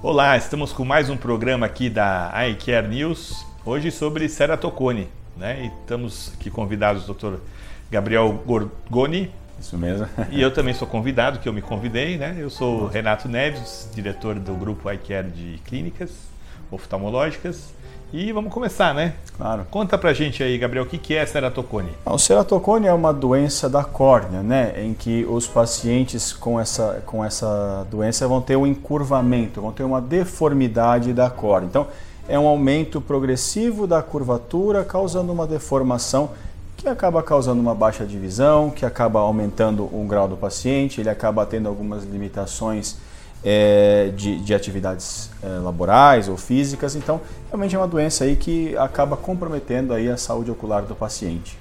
Olá, estamos com mais um programa aqui da iCare News, hoje sobre ceratocone. Né? E estamos aqui convidados o Dr. Gabriel Gorgoni. Isso mesmo. e eu também sou convidado, que eu me convidei, né? Eu sou Renato Neves, diretor do grupo iCare de clínicas oftalmológicas. E vamos começar, né? Claro. Conta pra gente aí, Gabriel, o que é ceratocone? O ceratocone é uma doença da córnea, né? Em que os pacientes com essa, com essa doença vão ter um encurvamento, vão ter uma deformidade da córnea. Então, é um aumento progressivo da curvatura, causando uma deformação que acaba causando uma baixa de visão, que acaba aumentando o grau do paciente, ele acaba tendo algumas limitações é, de, de, atividades é, laborais ou físicas. Então, realmente é uma doença aí que acaba comprometendo aí a saúde ocular do paciente.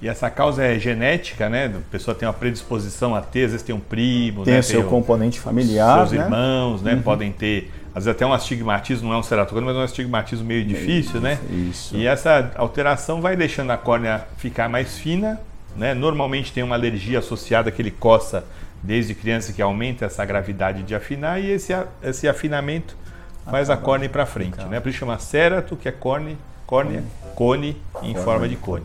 E essa causa é genética, né? A pessoa tem uma predisposição a ter, às vezes tem um primo, tem né? o seu tem componente familiar, seus né? irmãos, né? Uhum. Podem ter, às vezes até um astigmatismo, não é um ceratocone, mas é um astigmatismo meio difícil, né? Isso. E essa alteração vai deixando a córnea ficar mais fina, né? Normalmente tem uma alergia associada que ele coça desde criança que aumenta essa gravidade de afinar e esse, esse afinamento faz a córnea para frente, né? Por isso chama cerato, que é córnea, córnea, cone em forma de cone.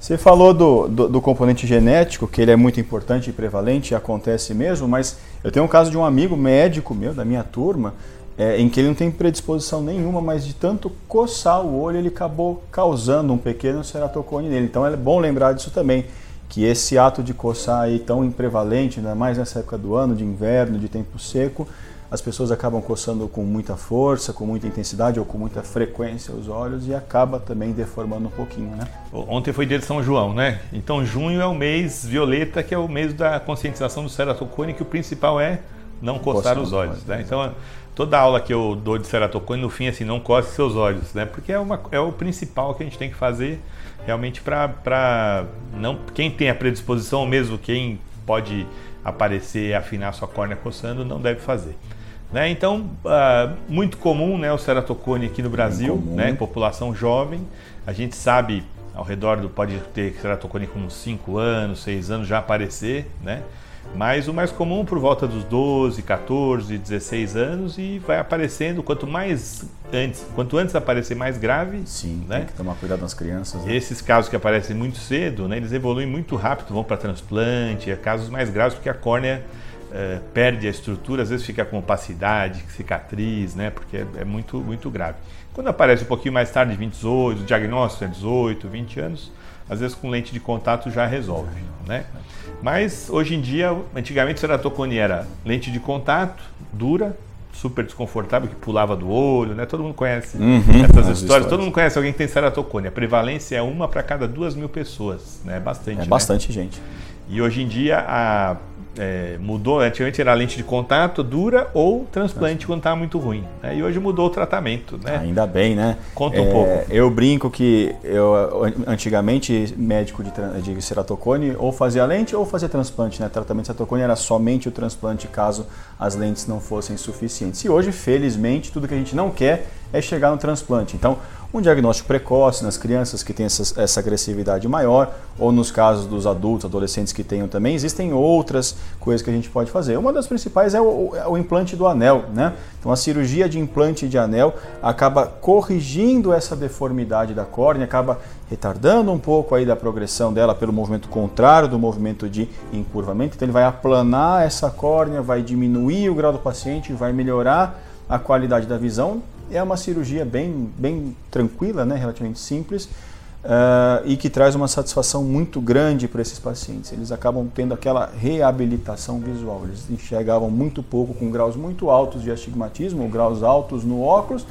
Você falou do, do, do, componente genético, que ele é muito importante e prevalente, e acontece mesmo, mas eu tenho um caso de um amigo médico meu, da minha turma, é, em que ele não tem predisposição nenhuma, mas de tanto coçar o olho, ele acabou causando um pequeno ceratocone nele. Então é bom lembrar disso também que esse ato de coçar aí tão prevalente, ainda mais nessa época do ano, de inverno, de tempo seco, as pessoas acabam coçando com muita força, com muita intensidade ou com muita frequência os olhos e acaba também deformando um pouquinho, né? Ontem foi dia de São João, né? Então junho é o mês violeta, que é o mês da conscientização do ceratocone, que o principal é não coçar os olhos, né? Então toda aula que eu dou de ceratocone, no fim assim, não coce seus olhos, né? Porque é, uma, é o principal que a gente tem que fazer realmente para não quem tem a predisposição ou mesmo quem pode aparecer e afinar sua córnea coçando não deve fazer. Né? Então, uh, muito comum né, o ceratocone aqui no Brasil, né, população jovem. A gente sabe ao redor do pode ter ceratocone com 5 anos, 6 anos já aparecer, né? Mas o mais comum por volta dos 12, 14, 16 anos e vai aparecendo quanto mais antes, quanto antes aparecer mais grave. Sim, né? tem que tomar cuidado nas crianças. Né? Esses casos que aparecem muito cedo, né, eles evoluem muito rápido, vão para transplante, é casos mais graves porque a córnea é, perde a estrutura, às vezes fica com opacidade, cicatriz, né, porque é, é muito, muito grave. Quando aparece um pouquinho mais tarde, 28, o diagnóstico é 18, 20 anos, às vezes com lente de contato já resolve, né? Mas hoje em dia, antigamente ceratocone era lente de contato, dura, super desconfortável, que pulava do olho, né? Todo mundo conhece uhum, essas histórias. histórias. Todo mundo conhece alguém que tem ceratocone. A prevalência é uma para cada duas mil pessoas, né? Bastante. É né? bastante gente. E hoje em dia a é, mudou, antigamente era lente de contato dura ou transplante quando estava muito ruim. Né? E hoje mudou o tratamento. Né? Ainda bem, né? Conta um é, pouco. Eu brinco que eu antigamente médico de, de ceratocone ou fazia lente ou fazia transplante. Né? Tratamento de ceratocone era somente o transplante caso as lentes não fossem suficientes. E hoje, felizmente, tudo que a gente não quer é chegar no transplante. Então, um diagnóstico precoce nas crianças que têm essa, essa, agressividade maior, ou nos casos dos adultos, adolescentes que tenham também, existem outras coisas que a gente pode fazer. Uma das principais é o, é o implante do anel, né? Então a cirurgia de implante de anel acaba corrigindo essa deformidade da córnea, acaba retardando um pouco aí da progressão dela pelo movimento contrário do movimento de encurvamento. Então ele vai aplanar essa córnea, vai diminuir o grau do paciente, vai melhorar a qualidade da visão é uma cirurgia bem, bem tranquila, né, relativamente simples, uh, e que traz uma satisfação muito grande para esses pacientes. Eles acabam tendo aquela reabilitação visual. Eles enxergavam muito pouco, com graus muito altos de astigmatismo, graus altos no óculos,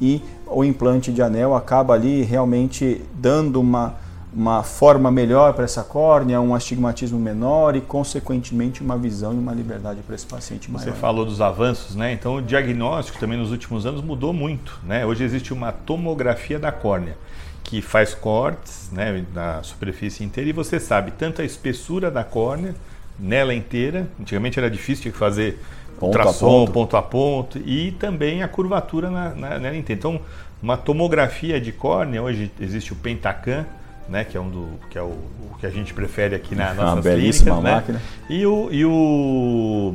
e o implante de anel acaba ali realmente dando uma uma forma melhor para essa córnea, um astigmatismo menor e, consequentemente, uma visão e uma liberdade para esse paciente maior. Você falou dos avanços, né? Então, o diagnóstico também nos últimos anos mudou muito, né? Hoje existe uma tomografia da córnea que faz cortes né, na superfície inteira e você sabe tanto a espessura da córnea nela inteira, antigamente era difícil, tinha que fazer ponto ultrassom, a ponto. ponto a ponto, e também a curvatura na, na, nela inteira. Então, uma tomografia de córnea, hoje existe o Pentacam, né, que é um do que é o, o que a gente prefere aqui na nossa belíssima clínicas, máquina. Né? E o, e o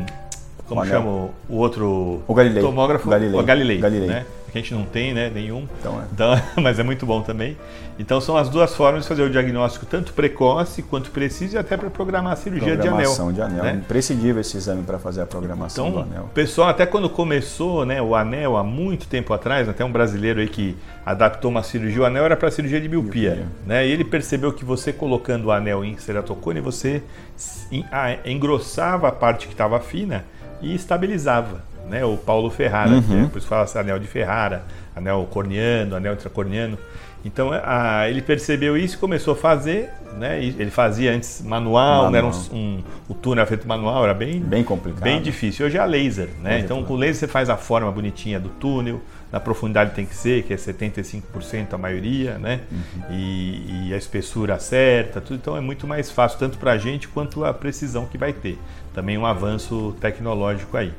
como chama o outro o Galilei. tomógrafo? O Galilei. O Galilei, Galilei. Né? Que a gente não tem né, nenhum, então, é. então, mas é muito bom também. Então são as duas formas de fazer o diagnóstico, tanto precoce quanto preciso, e até para programar a cirurgia de anel. de anel. Né? Imprescindível esse exame para fazer a programação então, do anel. O pessoal, até quando começou né, o anel, há muito tempo atrás, até um brasileiro aí que adaptou uma cirurgia, o anel era para cirurgia de miopia. miopia. Né? E ele percebeu que você colocando o anel em ceratocone, você engrossava a parte que estava fina e estabilizava né? O Paulo Ferrara, uhum. que é, por isso fala anel de Ferrara, anel corneano, anel intracorneano. Então a, ele percebeu isso e começou a fazer, né? Ele fazia antes manual, manual. Né? Era um, um, o túnel era feito manual, era bem bem complicado, bem difícil. Hoje é a laser, né? então com laser você faz a forma bonitinha do túnel, na profundidade tem que ser, que é 75% a maioria, né? Uhum. E, e, a espessura certa, tudo. Então é muito mais fácil tanto para a gente quanto a precisão que vai ter. Também um avanço tecnológico aí.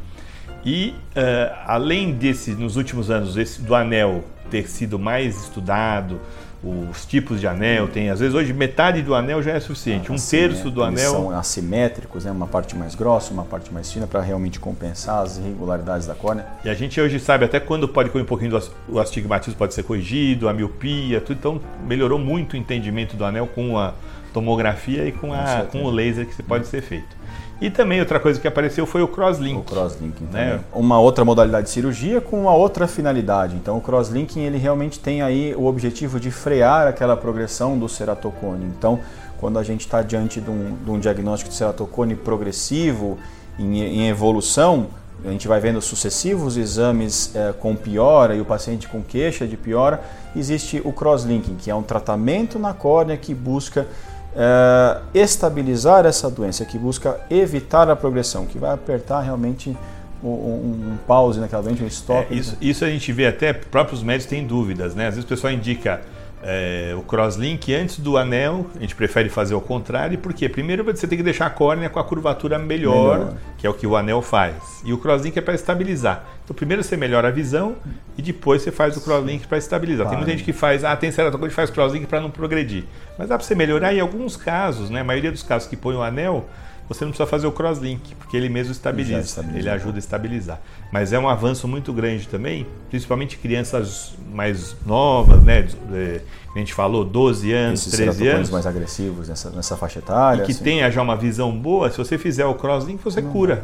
E uh, além desse, nos últimos anos, esse, do anel ter sido mais estudado, os tipos de anel, tem às vezes hoje metade do anel já é suficiente, um terço do anel. São assimétricos, né? uma parte mais grossa, uma parte mais fina, para realmente compensar as irregularidades da córnea. E a gente hoje sabe até quando pode um pouquinho do astigmatismo pode ser corrigido, a miopia, tudo. Então melhorou muito o entendimento do anel com a tomografia e com, a, com o laser que pode ser feito. E também outra coisa que apareceu foi o crosslinking. O crosslinking né? Uma outra modalidade de cirurgia com uma outra finalidade. Então o crosslinking ele realmente tem aí o objetivo de frear aquela progressão do ceratocone. Então quando a gente está diante de um, de um, diagnóstico de ceratocone progressivo em, em, evolução, a gente vai vendo sucessivos exames é, com piora e o paciente com queixa de piora, existe o crosslinking, que é um tratamento na córnea que busca é, estabilizar essa doença, que busca evitar a progressão, que vai apertar realmente um, um, pause naquela doença, um stop. É, isso, isso a gente vê até, próprios médicos têm dúvidas, né? Às vezes o pessoal indica é, o crosslink antes do anel, a gente prefere fazer o contrário, porque primeiro você tem que deixar a córnea com a curvatura melhor, melhor. que é o que o anel faz. E o crosslink é para estabilizar. Então primeiro você melhora a visão e depois você faz o crosslink para estabilizar. Tem muita gente que faz, ah, tem ceratocone faz crosslink para não progredir. Mas dá para você melhorar em alguns casos, né? A maioria dos casos que põe o anel, você não precisa fazer o crosslink, porque ele mesmo estabiliza, estabiliza, ele ajuda a estabilizar. Mas é um avanço muito grande também, principalmente crianças mais novas, né? A gente falou 12 anos, Esses 13 anos. mais agressivos nessa, nessa faixa etária. E que assim. tenha já uma visão boa, se você fizer o crosslink, você não cura.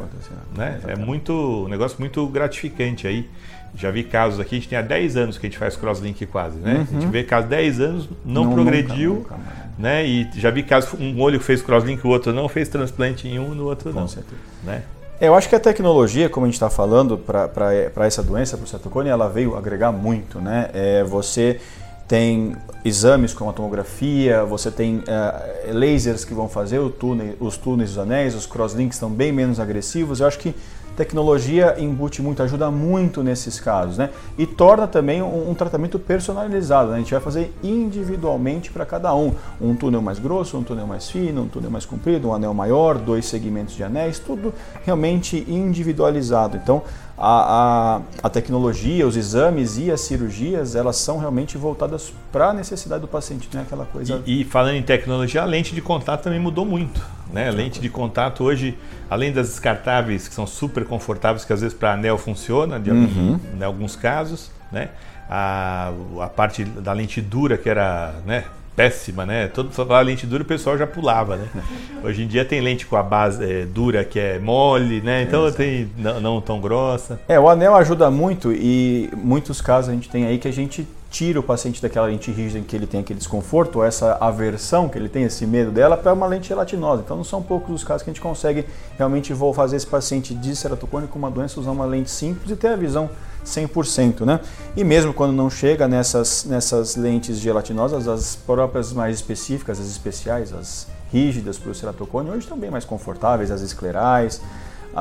Né? É muito, um negócio muito gratificante aí. Já vi casos aqui, a gente tem há 10 anos que a gente faz crosslink quase, né? Uhum. A gente uhum. vê casos 10 anos, não, não progrediu, nunca, nunca né? E já vi casos, um olho fez crosslink, o outro não, fez transplante em um, no outro Com não. Certeza. Né? É, eu acho que a tecnologia, como a gente está falando, para essa doença, para o cetocone, ela veio agregar muito, né? É, você tem exames como a tomografia, você tem uh, lasers que vão fazer túnel, os túneis dos anéis, os crosslinks estão bem menos agressivos. Eu acho que tecnologia embute muito, ajuda muito nesses casos, né? E torna também um, um tratamento personalizado. Né? A gente vai fazer individualmente para cada um. Um túnel mais grosso, um túnel mais fino, um túnel mais comprido, um anel maior, dois segmentos de anéis, tudo realmente individualizado. Então, a, a, a, tecnologia, os exames e as cirurgias, elas são realmente voltadas para a necessidade do paciente, não é aquela coisa... E, e, falando em tecnologia, a lente de contato também mudou muito. Né? Lente de contato hoje, além das descartáveis, que são super confortáveis, que às vezes para anel funciona, de uhum. em alguns casos, né? a, a parte da lente dura, que era né, péssima, né? Todo falava lente dura, o pessoal já pulava, né? Hoje em dia tem lente com a base é, dura que é mole, né? Então é, tem não, não, tão grossa. É, o anel ajuda muito e muitos casos a gente tem aí que a gente tira o paciente daquela lente rígida em que ele tem aquele desconforto, ou essa aversão que ele tem, esse medo dela, para uma lente gelatinosa. Então não são poucos os casos que a gente consegue realmente vou fazer esse paciente de ceratocone com uma doença usar uma lente simples e ter a visão 100%, né? E mesmo quando não chega nessas, nessas lentes gelatinosas, as próprias mais específicas, as especiais, as rígidas para o ceratocone, hoje estão bem mais confortáveis, as esclerais,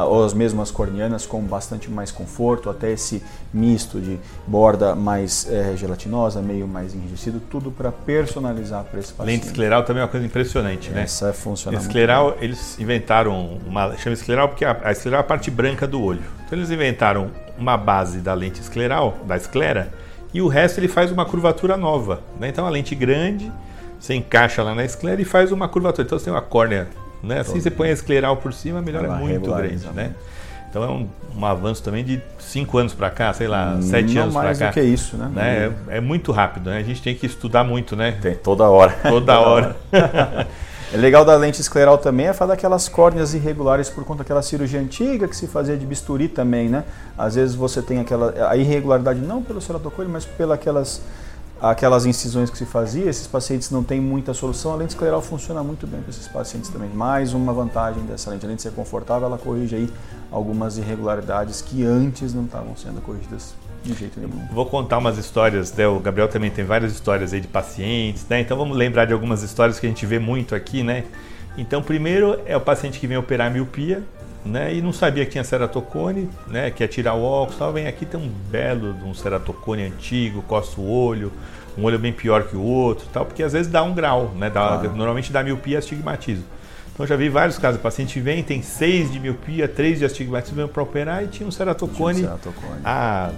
ou as mesmas corneanas com bastante mais conforto, até esse misto de borda mais é, gelatinosa, meio mais enrijecido, tudo para personalizar para esse paciente. Lente escleral também é uma coisa impressionante, né? Essa funciona escleral, muito eles inventaram uma, chama escleral porque a, a escleral é a parte branca do olho. Então eles inventaram uma base da lente escleral, da esclera, e o resto ele faz uma curvatura nova. Né? Então a lente grande, você encaixa lá na esclera e faz uma curvatura. Então você tem uma córnea, né? assim você põe a escleral por cima, melhora muito grande. Né? Então é um, um avanço também de cinco anos para cá, sei lá, sete Não anos para mais cá. do que isso, né? né? É, é muito rápido, né? A gente tem que estudar muito, né? Tem toda hora. Toda hora. É legal da lente escleral também é falar daquelas córneas irregulares por conta daquela cirurgia antiga que se fazia de bisturi também, né? Às vezes você tem aquela a irregularidade não pelo ceratocone, mas pelas aquelas aquelas incisões que se fazia, esses pacientes não têm muita solução, a lente escleral funciona muito bem para esses pacientes também. Mais uma vantagem dessa lente, além de ser confortável, ela corrige aí algumas irregularidades que antes não estavam sendo corrigidas de jeito nenhum. Vou contar umas histórias, né? o Gabriel também tem várias histórias aí de pacientes, né? Então vamos lembrar de algumas histórias que a gente vê muito aqui, né? Então primeiro é o paciente que vem operar miopia, né? E não sabia que tinha ceratocone, né? Quer tirar o óculos, tal. Vem aqui tem um belo um ceratocone antigo, coça o olho, um olho bem pior que o outro, tal, porque às vezes dá um grau, né? Dá, Normalmente dá miopia, astigmatismo. Então já vi vários casos, o paciente vem, tem seis de miopia, três de astigmatismo, vem para operar e tinha um ceratocone, Tinha um ceratocone. há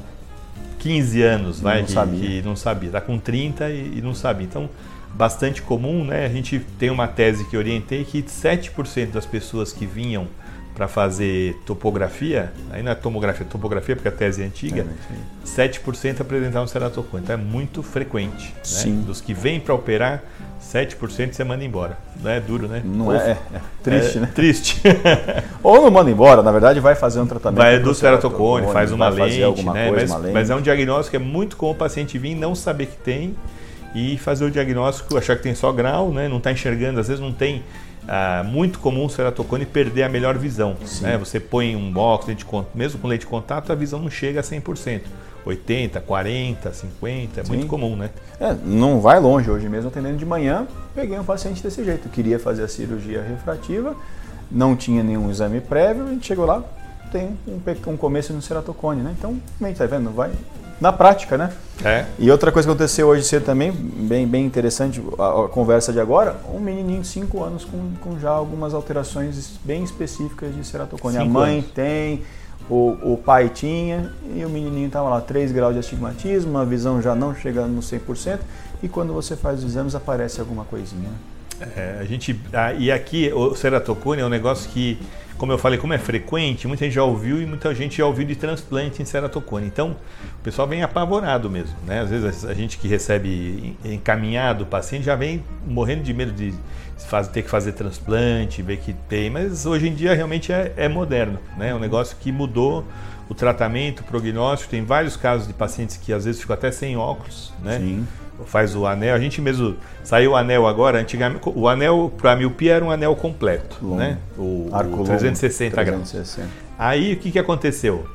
15 anos, vai, Não que, sabia. que não sabia. Está com 30 e, e não sabia. Então, bastante comum, né? A gente tem uma tese que orientei que 7% das pessoas que vinham para fazer topografia, aí não é tomografia, é topografia porque a tese é antiga, É, 7% apresentavam ceratocone. Então é muito frequente. Né? Sim. Dos que vêm para operar, 7% você manda embora. Não é duro, né? Não Ou- é, é, triste, é né? Triste. Ou não manda embora, na verdade vai fazer um tratamento. Vai do ceratocone, faz uma lente, alguma né? coisa, mas, uma lente. mas é um diagnóstico que é muito comum o paciente vir e não saber que tem e fazer o diagnóstico, achar que tem só grau, né? Não está enxergando, às vezes não tem. Ah, muito comum o ceratocone perder a melhor visão. Né? Você põe um óculos, lente mesmo com lente de contato, a visão não chega a 100%. 80, 40, 50, é muito Sim. comum, né? É, não vai longe. Hoje mesmo, atendendo de manhã, peguei um paciente desse jeito. Queria fazer a cirurgia refrativa, não tinha nenhum exame prévio, a gente chegou lá, tem um, um começo no ceratocone, né? Então, bem, tá vendo? Vai na prática, né? É. E outra coisa que aconteceu hoje cedo também, bem, bem interessante, a, a conversa de agora, um menininho de 5 anos com, com já algumas alterações es- bem específicas de ceratocone. A Cinco mãe anos. tem, o, o pai tinha, e o menininho estava lá, 3 graus de astigmatismo, a visão já não chegando no 100%, e quando você faz os exames aparece alguma coisinha. né? É, a gente, ah, e aqui o ceratocone é um negócio que, como eu falei, como é frequente, muita gente já ouviu e muita gente já ouviu de transplante em ceratocone. Então, o pessoal vem apavorado mesmo, né? Às vezes a gente que recebe en- encaminhado o paciente já vem morrendo de medo de ter que fazer transplante, ver que tem, mas hoje em dia realmente é, é moderno, né? É um negócio que mudou o tratamento, o prognóstico. Tem vários casos de pacientes que às vezes ficam até sem óculos, né? Sim. Faz o anel. A gente mesmo saiu o anel agora. Antigamente, o anel para miopia era um anel completo, Longo. né? O, Arco o longo, 360 graus. 360. Aí o que, que aconteceu?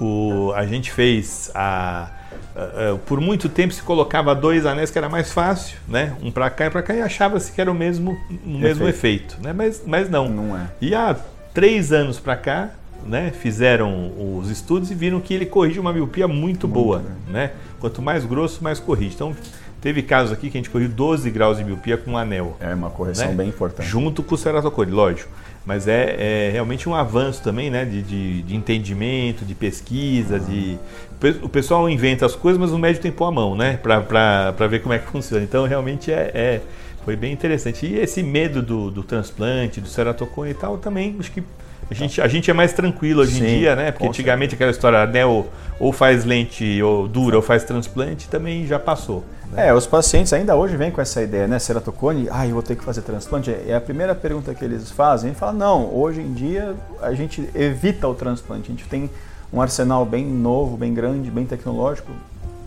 O, a gente fez a, a- a- por muito tempo se colocava dois anéis que era mais fácil, né? Um para cá e para cá e achava-se que era o mesmo, o mesmo efeito, né? Mas, mas não. Não é. E há três anos para cá, né, fizeram os estudos e viram que ele corrige uma miopia muito, boa, né? Quanto mais grosso, mais corrige. Então, teve casos aqui que a gente corrigiu 12 graus de miopia com um anel, É uma correção né? bem importante. junto com o ceratocone, lógico. Mas é, é realmente um avanço também, né, de, de, de entendimento, de pesquisa, de o pe- o pessoal inventa as coisas, mas o médico tem que pôr a mão, né, para ver como é que funciona. Então, realmente é, é- foi bem interessante. E esse medo do, do transplante, do ceratocone e tal, também acho que a gente, a gente é mais tranquilo hoje em Sim, dia, né? Porque antigamente aquela história, anel ou faz lente ou dura ou faz transplante, também já passou. né? É, os pacientes ainda hoje vêm com essa ideia, né? Ceratocone, ah, eu vou ter que fazer transplante. É a primeira pergunta que eles fazem. Ele fala, não, hoje em dia a gente evita o transplante. A gente tem um arsenal bem novo, bem grande, bem tecnológico,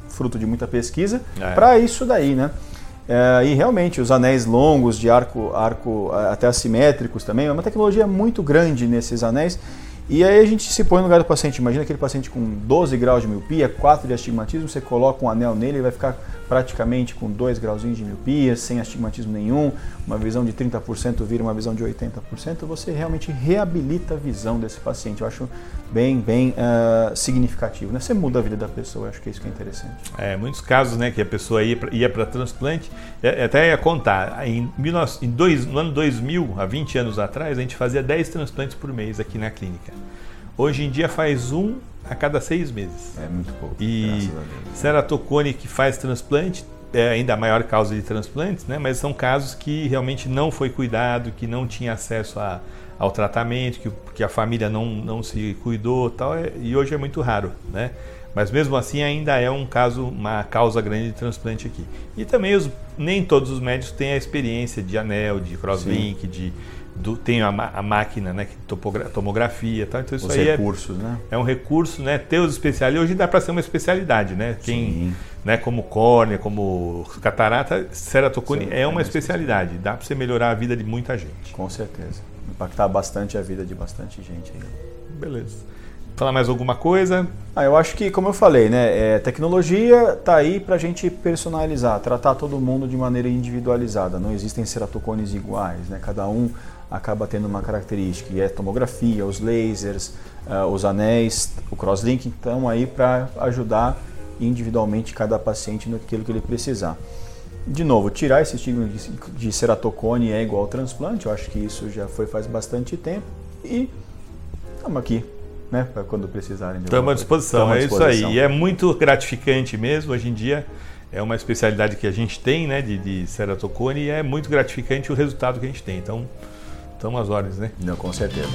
fruto de muita pesquisa, É. para isso daí, né? É, e realmente os anéis longos de arco, arco ah, até assimétricos também, é uma tecnologia muito grande nesses anéis. E aí a gente se põe no lugar do paciente. Imagina aquele paciente com 12 graus de miopia, 4 de astigmatismo, você coloca um anel nele, ele vai ficar praticamente com 2 grauzinhos de miopia, sem astigmatismo nenhum, uma visão de 30% vira uma visão de 80%, você realmente reabilita a visão desse paciente. Eu acho bem, bem ah, significativo. Né? Você muda a vida da pessoa, eu acho que é isso que é interessante. É, muitos casos, né, que a pessoa ia para transplante, até ia contar, em, 19 em dois, no ano 2000, há 20 anos atrás, a gente fazia 10 transplantes por mês aqui na clínica. Hoje em dia faz um a cada seis meses. É muito pouco, E ceratocone que faz transplante é ainda a maior causa de transplantes, né? mas são casos que realmente não foi cuidado, que não tinha acesso a, ao tratamento, que, que, a família não, não se cuidou tal, é, e hoje é muito raro. Né? Mas mesmo assim ainda é um caso, uma causa grande de transplante aqui. E também os, nem todos os médicos têm a experiência de anel, de crosslink, de do, tem a, a, máquina, né, tomografia, tal. Então isso os aí é recursos, é, né? é um recurso, né? Ter os especialistas hoje dá para ser uma especialidade, né? Quem, Sim. né, como córnea, como catarata, ceratocone é uma especialidade. Dá para você melhorar a vida de muita gente. Com certeza. Impactar bastante a vida de bastante gente aí. Beleza. Falar mais alguma coisa? Ah, eu acho que, como eu falei, né, é, tecnologia está aí para a gente personalizar, tratar todo mundo de maneira individualizada. Não existem ceratocones iguais, né? Cada um acaba tendo uma característica, e é tomografia, os lasers, uh, os anéis, o crosslink estão aí para ajudar individualmente cada paciente naquilo que ele precisar. De novo, tirar esse estigma de, de ceratocone é igual ao transplante, eu acho que isso já foi faz bastante tempo e estamos aqui né, para quando precisarem. Estamos à disposição, é isso aí. E é muito gratificante mesmo, hoje em dia é uma especialidade que a gente tem, né, de, de ceratocone, e é muito gratificante o resultado que a gente tem. Então, estamos às ordens, né? Não, com certeza.